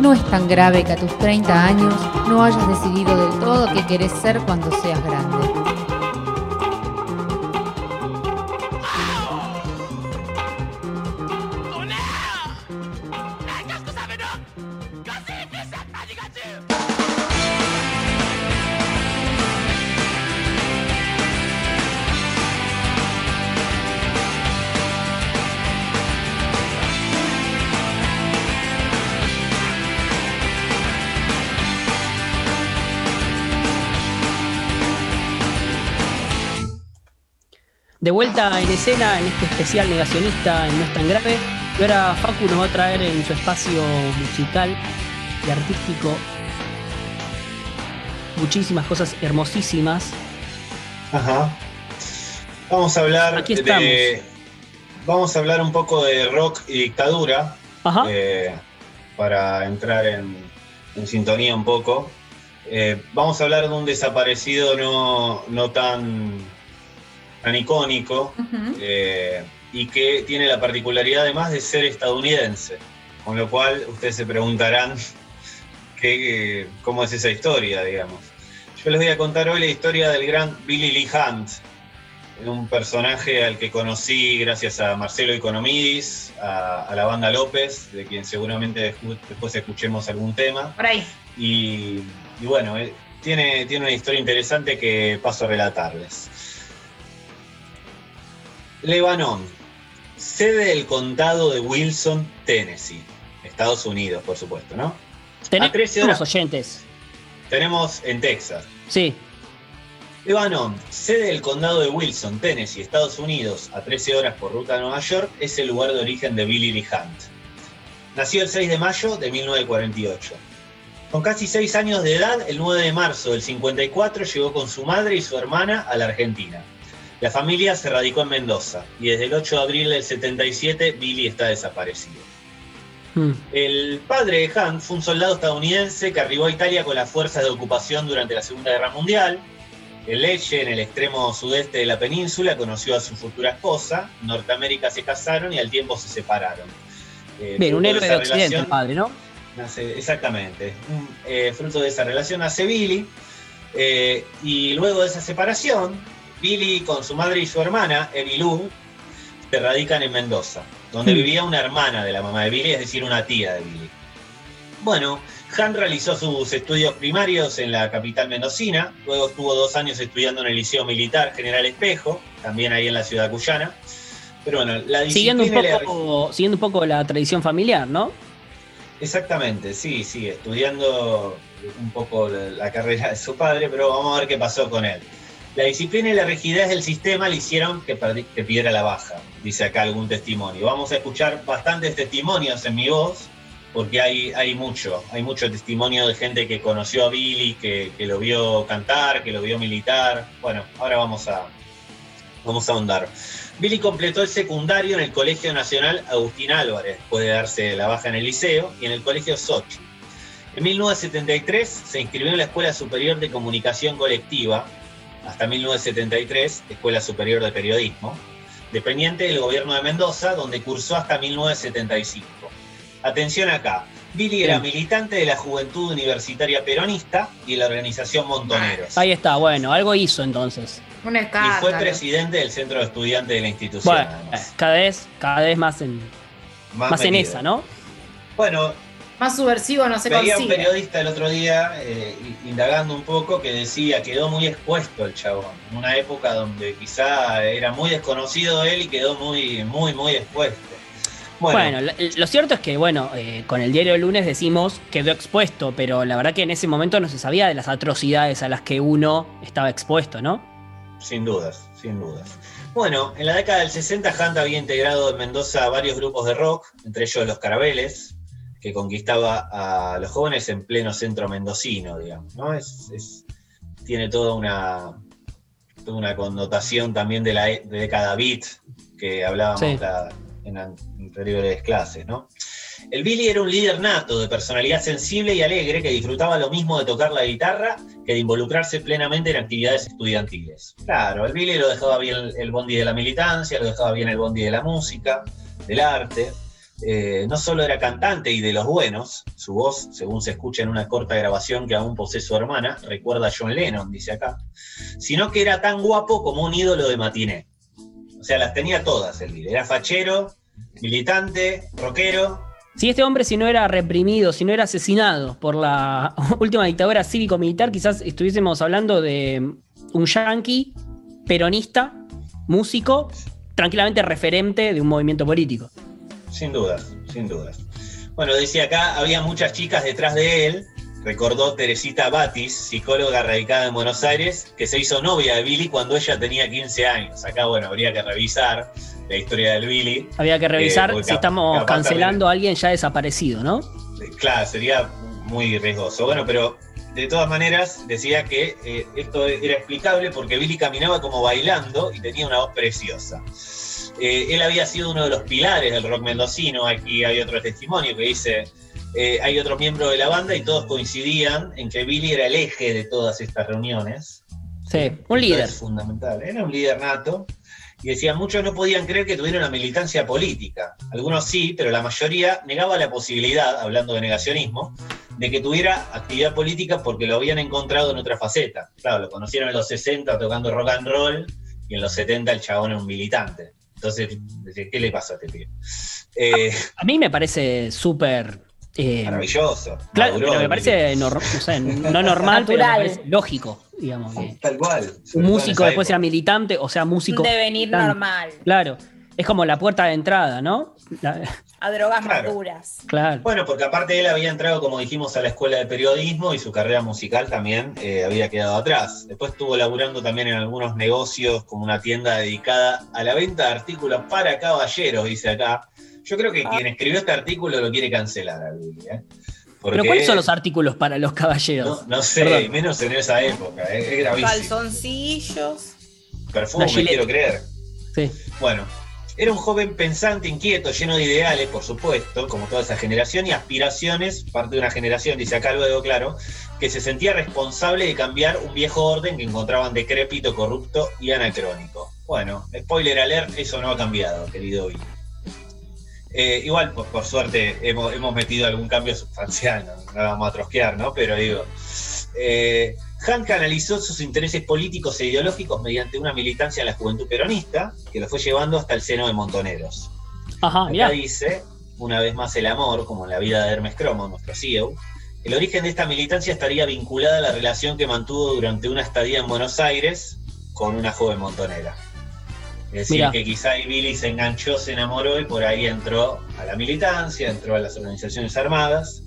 no es tan grave que a tus 30 años no hayas decidido del todo qué querés ser cuando seas grande. De vuelta en escena en este especial negacionista en No es tan grave. Y ahora Facu nos va a traer en su espacio musical y artístico muchísimas cosas hermosísimas. Ajá. Vamos a hablar Aquí de. Vamos a hablar un poco de rock y dictadura. Ajá. eh, para entrar en, en sintonía un poco. Eh, vamos a hablar de un desaparecido no, no tan, tan icónico eh, y que tiene la particularidad además de ser estadounidense. Con lo cual ustedes se preguntarán qué, cómo es esa historia, digamos. Yo les voy a contar hoy la historia del gran Billy Lee Hunt, un personaje al que conocí gracias a Marcelo Economidis, a, a la banda López, de quien seguramente despu- después escuchemos algún tema. Por ahí. Y, y bueno, eh, tiene, tiene una historia interesante que paso a relatarles. Lebanon, sede del condado de Wilson, Tennessee, Estados Unidos, por supuesto, ¿no? Tenemos a 13 horas. oyentes. Tenemos en Texas. Sí. Lebanon, sede del condado de Wilson, Tennessee, Estados Unidos, a 13 horas por ruta a Nueva York, es el lugar de origen de Billy Lee Hunt. Nació el 6 de mayo de 1948. Con casi 6 años de edad, el 9 de marzo del 54 llegó con su madre y su hermana a la Argentina. La familia se radicó en Mendoza y desde el 8 de abril del 77 Billy está desaparecido. Mm. El padre de Hunt fue un soldado estadounidense que arribó a Italia con las fuerzas de ocupación durante la Segunda Guerra Mundial. En Lecce, en el extremo sudeste de la península, conoció a su futura esposa. En Norteamérica se casaron y al tiempo se separaron. Eh, Bien, un héroe de Occidente, el relación padre, ¿no? nace- exactamente. Un, eh, fruto de esa relación nace Billy. eh, y luego de esa separación, Billy con su madre y su hermana, Evilú, se radican en Mendoza, donde Hmm. vivía una hermana de la mamá de Billy, es decir, una tía de Billy. Bueno, Han realizó sus estudios primarios en la capital mendocina, luego estuvo dos años estudiando en el Liceo Militar General Espejo, también ahí en la ciudad cuyana. Pero bueno, la Siguiendo un, poco, siguiendo un poco la tradición familiar, ¿no? Exactamente, sí, sí, estudiando un poco la, la carrera de su padre, pero vamos a ver qué pasó con él. La disciplina y la rigidez del sistema le hicieron que, que pidiera la baja, dice acá algún testimonio. Vamos a escuchar bastantes testimonios en mi voz, porque hay, hay mucho, hay mucho testimonio de gente que conoció a Billy, que, que lo vio cantar, que lo vio militar. Bueno, ahora vamos a, vamos a ahondar. Billy completó el secundario en el Colegio Nacional Agustín Álvarez, después de darse la baja en el liceo, y en el Colegio Sochi. En 1973 se inscribió en la Escuela Superior de Comunicación Colectiva, hasta 1973, Escuela Superior de Periodismo, dependiente del gobierno de Mendoza, donde cursó hasta 1975. Atención acá, Billy era militante de la Juventud Universitaria Peronista y de la organización Montoneros. Ahí está, bueno, algo hizo entonces. Un Y fue presidente del centro de estudiantes de la institución. Bueno, además. cada vez, cada vez más en, más en metido. esa, ¿no? Bueno, Más subversivo no se veía un consigue. periodista el otro día, eh, indagando un poco, que decía, quedó muy expuesto el chabón, en una época donde quizá era muy desconocido él y quedó muy, muy, muy expuesto. Bueno, Bueno, lo, lo cierto es que, bueno, eh, con el diario del lunes decimos quedó expuesto, pero la verdad que en ese momento no se sabía de las atrocidades a las que uno estaba expuesto, ¿no? sin dudas, sin dudas. Bueno, en la década del 60 Hunt había integrado en Mendoza varios grupos de rock, entre ellos los Carabeles, que conquistaba a los jóvenes en pleno centro mendocino, digamos, ¿no? Es, es- tiene toda una, toda una connotación también de la e- de década beat que hablábamos Sí. la- en anteriores clases, ¿no? El Billy era un líder nato, de personalidad sensible y alegre, que disfrutaba lo mismo de tocar la guitarra que de involucrarse plenamente en actividades estudiantiles. Claro, el Billy lo dejaba bien el bondi de la militancia, lo dejaba bien el bondi de la música, del arte. Eh, no solo era cantante y de los buenos, su voz, según se escucha en una corta grabación que aún posee su hermana, recuerda a John Lennon, dice acá, sino que era tan guapo como un ídolo de matiné. O sea, las tenía todas el Era fachero, militante, rockero. Si este hombre, si no era reprimido, si no era asesinado por la última dictadura cívico-militar, quizás estuviésemos hablando de un yanqui peronista, músico, tranquilamente referente de un movimiento político. Sin dudas, sin dudas. Bueno, decía acá, había muchas chicas detrás de él, recordó Teresita Batis, psicóloga radicada en Buenos Aires, que se hizo novia de Billy cuando ella tenía 15 años. Acá, bueno, habría que revisar la historia del Billy. Había que revisar eh, si estamos cancelando a alguien ya desaparecido, ¿no? Claro, sería muy riesgoso. Bueno, pero de todas maneras decía que eh, esto era explicable porque Billy caminaba como bailando y tenía una voz preciosa. Eh, él había sido uno de los pilares del rock mendocino, aquí hay otro testimonio que dice, eh, hay otro miembro de la banda y todos coincidían en que Billy era el eje de todas estas reuniones. Sí, un líder. Fundamental, era un líder nato. Y decían, muchos no podían creer que tuviera una militancia política. Algunos sí, pero la mayoría negaba la posibilidad, hablando de negacionismo, de que tuviera actividad política porque lo habían encontrado en otra faceta. Claro, lo conocieron en los 60 tocando rock and roll y en los 70 el chabón era un militante. Entonces, ¿qué le pasa a este tío? Eh, a mí me parece súper... Eh, maravilloso. Claro, pero me parece no normal, pero me parece lógico, digamos. tal cual. Un músico después sea militante, o sea, músico. Un devenir normal. Claro. Es como la puerta de entrada, ¿no? a drogas maduras. Claro. Bueno, porque aparte él había entrado, como dijimos, a la escuela de periodismo y su carrera musical también eh, había quedado atrás. Después estuvo laburando también en algunos negocios, como una tienda dedicada a la venta de artículos para caballeros, dice acá. Yo creo que ah. quien escribió este artículo lo quiere cancelar a ¿eh? ¿Pero cuáles son los artículos para los caballeros? No, sé, menos en esa época, ¿eh? es gravísimo. Calzoncillos. Perfume, quiero creer. Sí. Bueno, era un joven pensante, inquieto, lleno de ideales, por supuesto, como toda esa generación, y aspiraciones, parte de una generación, dice acá luego, claro, que se sentía responsable de cambiar un viejo orden que encontraban decrépito, corrupto y anacrónico. Bueno, spoiler alert, eso no ha cambiado, querido Billy. Eh, igual, por, suerte, hemos, metido algún cambio sustancial, no, vamos a trosquear, ¿no? Pero digo, eh, Hank analizó sus intereses políticos e ideológicos mediante una militancia en la juventud peronista, que lo fue llevando hasta el seno de Montoneros. Ajá, Acá dice, una vez más el amor, como en la vida de Hermes Cromo, nuestro CEO, el origen de esta militancia estaría vinculada a la relación que mantuvo durante una estadía en Buenos Aires con una joven montonera. Es decir, que quizá Billy se enganchó, se enamoró y por ahí entró a la militancia, entró a las organizaciones armadas.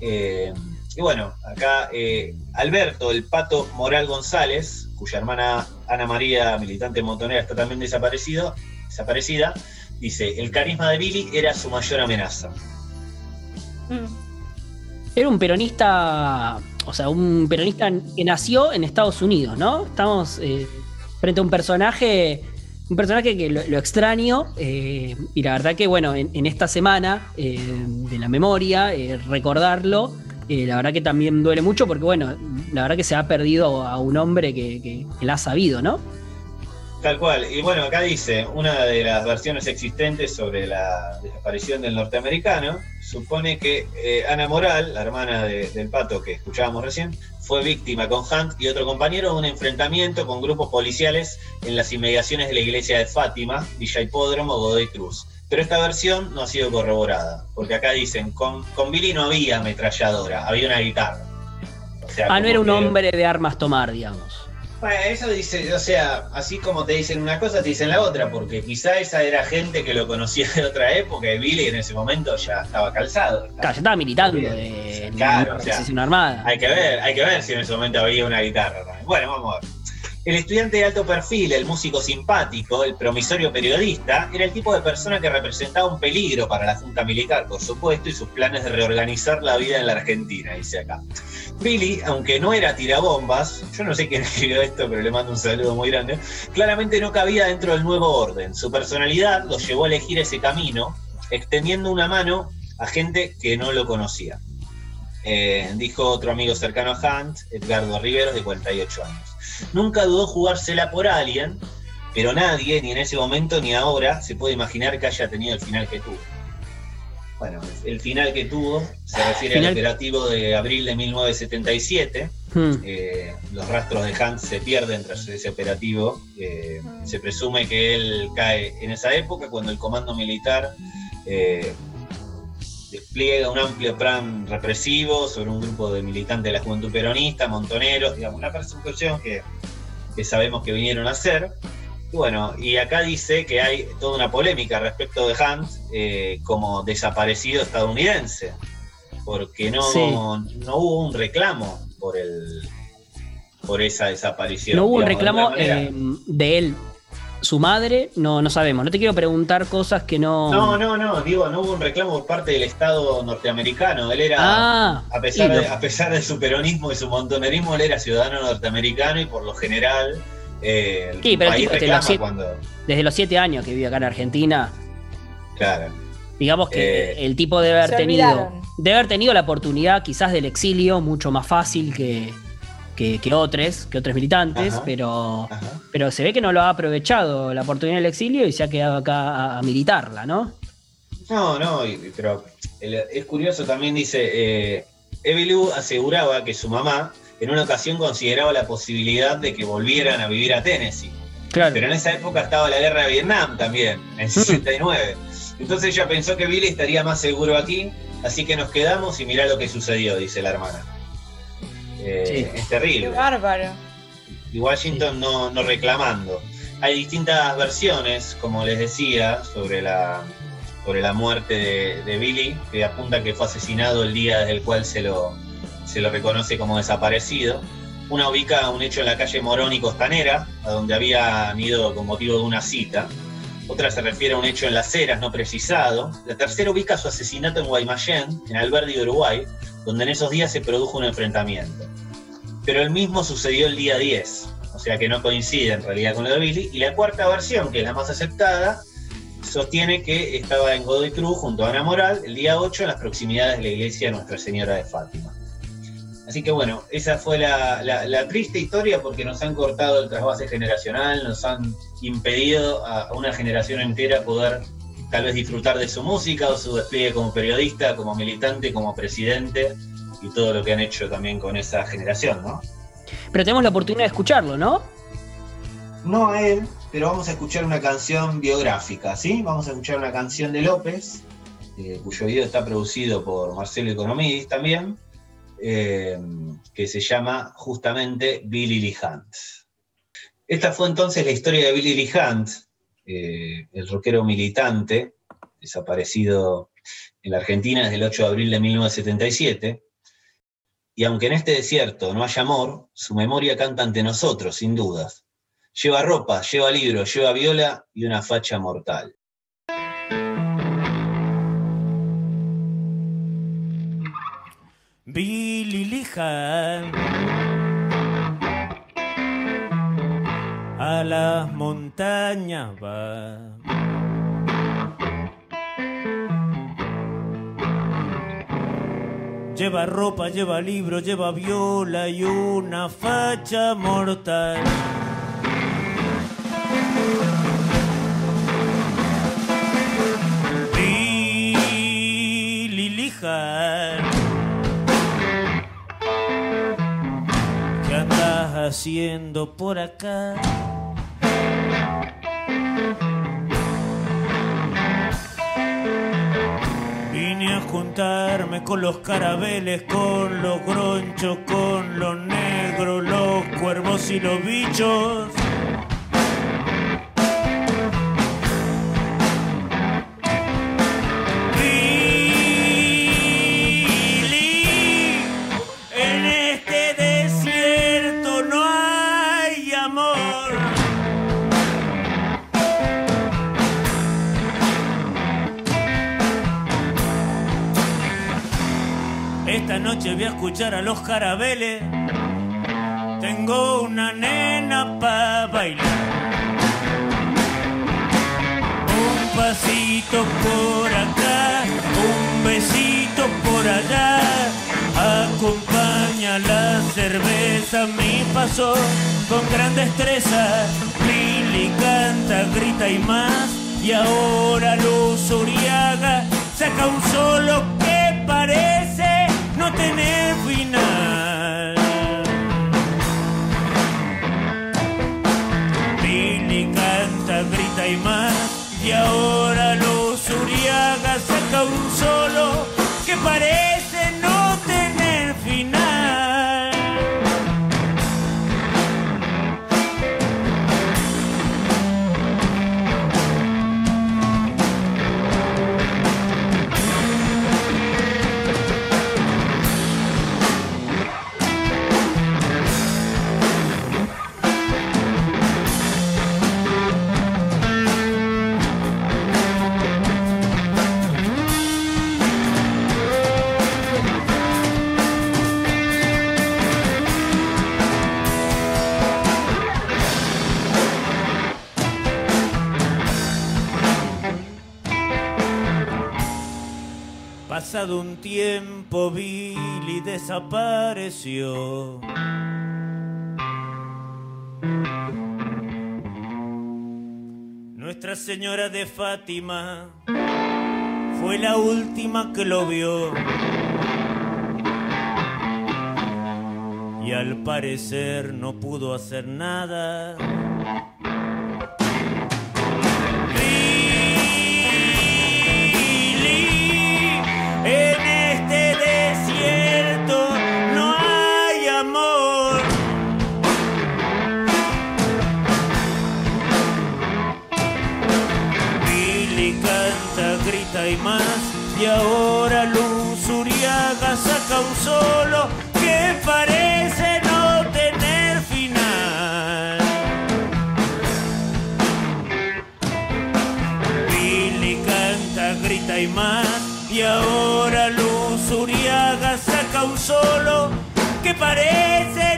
Eh, y bueno, acá eh, Alberto, el pato Moral González, cuya hermana Ana María, militante montonera, está también desaparecido, desaparecida, dice, el carisma de Billy era su mayor amenaza. Mm. Era un peronista, o sea, un peronista que nació en Estados Unidos, ¿no? Estamos eh, frente a un personaje, un personaje que lo, extraño, eh, y la verdad que, bueno, en, esta semana de la memoria, recordarlo, eh, la verdad que también duele mucho porque, bueno, la verdad que se ha perdido a un hombre que, que, la ha sabido, ¿no? Tal cual. Y bueno, acá dice, una de las versiones existentes sobre la desaparición del norteamericano, supone que eh, Ana Moral, la hermana del pato que escuchábamos recién, fue víctima con Hunt y otro compañero de un enfrentamiento con grupos policiales en las inmediaciones de la iglesia de Fátima, Villa Hipódromo, Godoy Cruz. Pero esta versión no ha sido corroborada, porque acá dicen, con, con Billy no había ametralladora, había una guitarra. ah, no era un hombre de armas tomar, digamos. Bueno, eso dice, o sea, así como te dicen una cosa, te dicen la otra, porque quizá esa era gente que lo conocía de otra época y Billy en ese momento ya estaba calzado. Claro, ya estaba militando de, claro, una armada. Hay que ver, hay que ver si en ese momento había una guitarra. Bueno, vamos a ver. El estudiante de alto perfil, el músico simpático, el promisorio periodista, era el tipo de persona que representaba un peligro para la Junta Militar, por supuesto, y sus planes de reorganizar la vida en la Argentina, dice acá. Billy, aunque no era tirabombas, yo no sé quién escribió esto, pero le mando un saludo muy grande, claramente no cabía dentro del nuevo orden. Su personalidad lo llevó a elegir ese camino, extendiendo una mano a gente que no lo conocía. Eh, dijo otro amigo cercano a Hunt, Edgardo Riveros, de 48 años. Nunca dudó jugársela por alguien, pero nadie, ni en ese momento ni ahora, se puede imaginar que haya tenido el final que tuvo. bueno, el final que tuvo se refiere al operativo de abril de 1977. Hmm. Eh, los rastros de Hans se pierden tras ese operativo. Eh. Se presume que él cae en esa época cuando el comando militar eh, despliega un amplio plan represivo sobre un grupo de militantes de la juventud peronista, montoneros, digamos, una persecución que, que sabemos que vinieron a hacer. Bueno, y acá dice que hay toda una polémica respecto de Hans eh, como desaparecido estadounidense, porque no, no hubo un reclamo por el por esa desaparición. No hubo un reclamo eh, de él. Su madre, no, no sabemos. No te quiero preguntar cosas que no. No, no, no. Digo, no hubo un reclamo por parte del Estado norteamericano. Él era, ah, a, pesar de, a pesar de su peronismo y su montonerismo, él era ciudadano norteamericano y por lo general eh, sí, pero desde, los siete, desde los siete años que vive acá en Argentina. Claro. Digamos que eh, el tipo debe haber tenido. Debe haber tenido la oportunidad quizás del exilio mucho más fácil que, que, otros, que otros militantes, pero, pero se ve que no lo ha aprovechado la oportunidad del exilio y se ha quedado acá a, militarla, ¿no? No, no, pero es curioso también, dice, eh, aseguraba que su mamá en una ocasión consideraba la posibilidad de que volvieran a vivir a Tennessee. Pero en esa época estaba la guerra de Vietnam también, en 69. Entonces ella pensó que Billy estaría más seguro aquí, así que nos quedamos y mirá lo que sucedió, dice la hermana. Eh, es terrible. Qué bárbaro. Y Washington no, reclamando. Hay distintas versiones, como les decía, sobre la, sobre la muerte de, de Billy, que apunta que fue asesinado el día desde el cual se lo, se lo reconoce como desaparecido. Una ubica un hecho en la calle Morón y Costanera, a donde habían ido con motivo de una cita. Otra se refiere a un hecho en Las Heras, no precisado. La tercera ubica su asesinato en Guaymallén, en Alberdi, Uruguay, donde en esos días se produjo un enfrentamiento. Pero el mismo sucedió el día 10, o sea que no coincide en realidad con lo de Billy. Y la cuarta versión, que es la más aceptada, sostiene que estaba en Godoy Cruz junto a Ana Moral el día 8 en las proximidades de la iglesia de Nuestra Señora de Fátima. Así que bueno, esa fue la, triste historia porque nos han cortado el trasvase generacional, nos han impedido a, una generación entera poder tal vez disfrutar de su música o su despliegue como periodista, como militante, como presidente y todo lo que han hecho también con esa generación, ¿no? Pero tenemos la oportunidad de escucharlo, ¿no? No a él, pero vamos a escuchar una canción biográfica, ¿sí? Vamos a escuchar una canción de López, eh, cuyo video está producido por Marcelo Economidis también eh, que se llama justamente Billy Lee Hunt. Esta fue entonces la historia de Billy Lee Hunt, eh, el rockero militante, desaparecido en la Argentina desde el 8 de abril de 1977. Y aunque en este desierto no haya amor, su memoria canta ante nosotros, sin dudas. Lleva ropa, lleva libros, lleva viola y una facha mortal. Billy Lija a las montañas va. Lleva ropa, lleva libro, lleva viola y una facha mortal. Billy Lija haciendo por acá? Vine a juntarme con los carabeles, con los gronchos, con los negros, los cuervos y los bichos. Noche voy a escuchar a los carabeles. Tengo una nena para bailar. Un pasito por acá, un besito por allá. Acompaña la cerveza mi paso con gran destreza. Lili canta, grita y más. Y ahora Luz Uriaga saca un solo que parece no final. Billy canta, grita y más, y ahora los Uriaga saca un solo que parece Un tiempo, Billy desapareció. Nuestra Señora de Fátima fue la última que lo vio. Y al parecer no pudo hacer nada. Y ahora Luz Uriaga saca un solo que parece no tener final. Billy canta, grita y más. Y ahora Luz Uriaga saca un solo que parece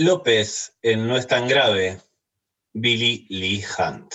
López en No es tan grave, Billy Lee Hunt.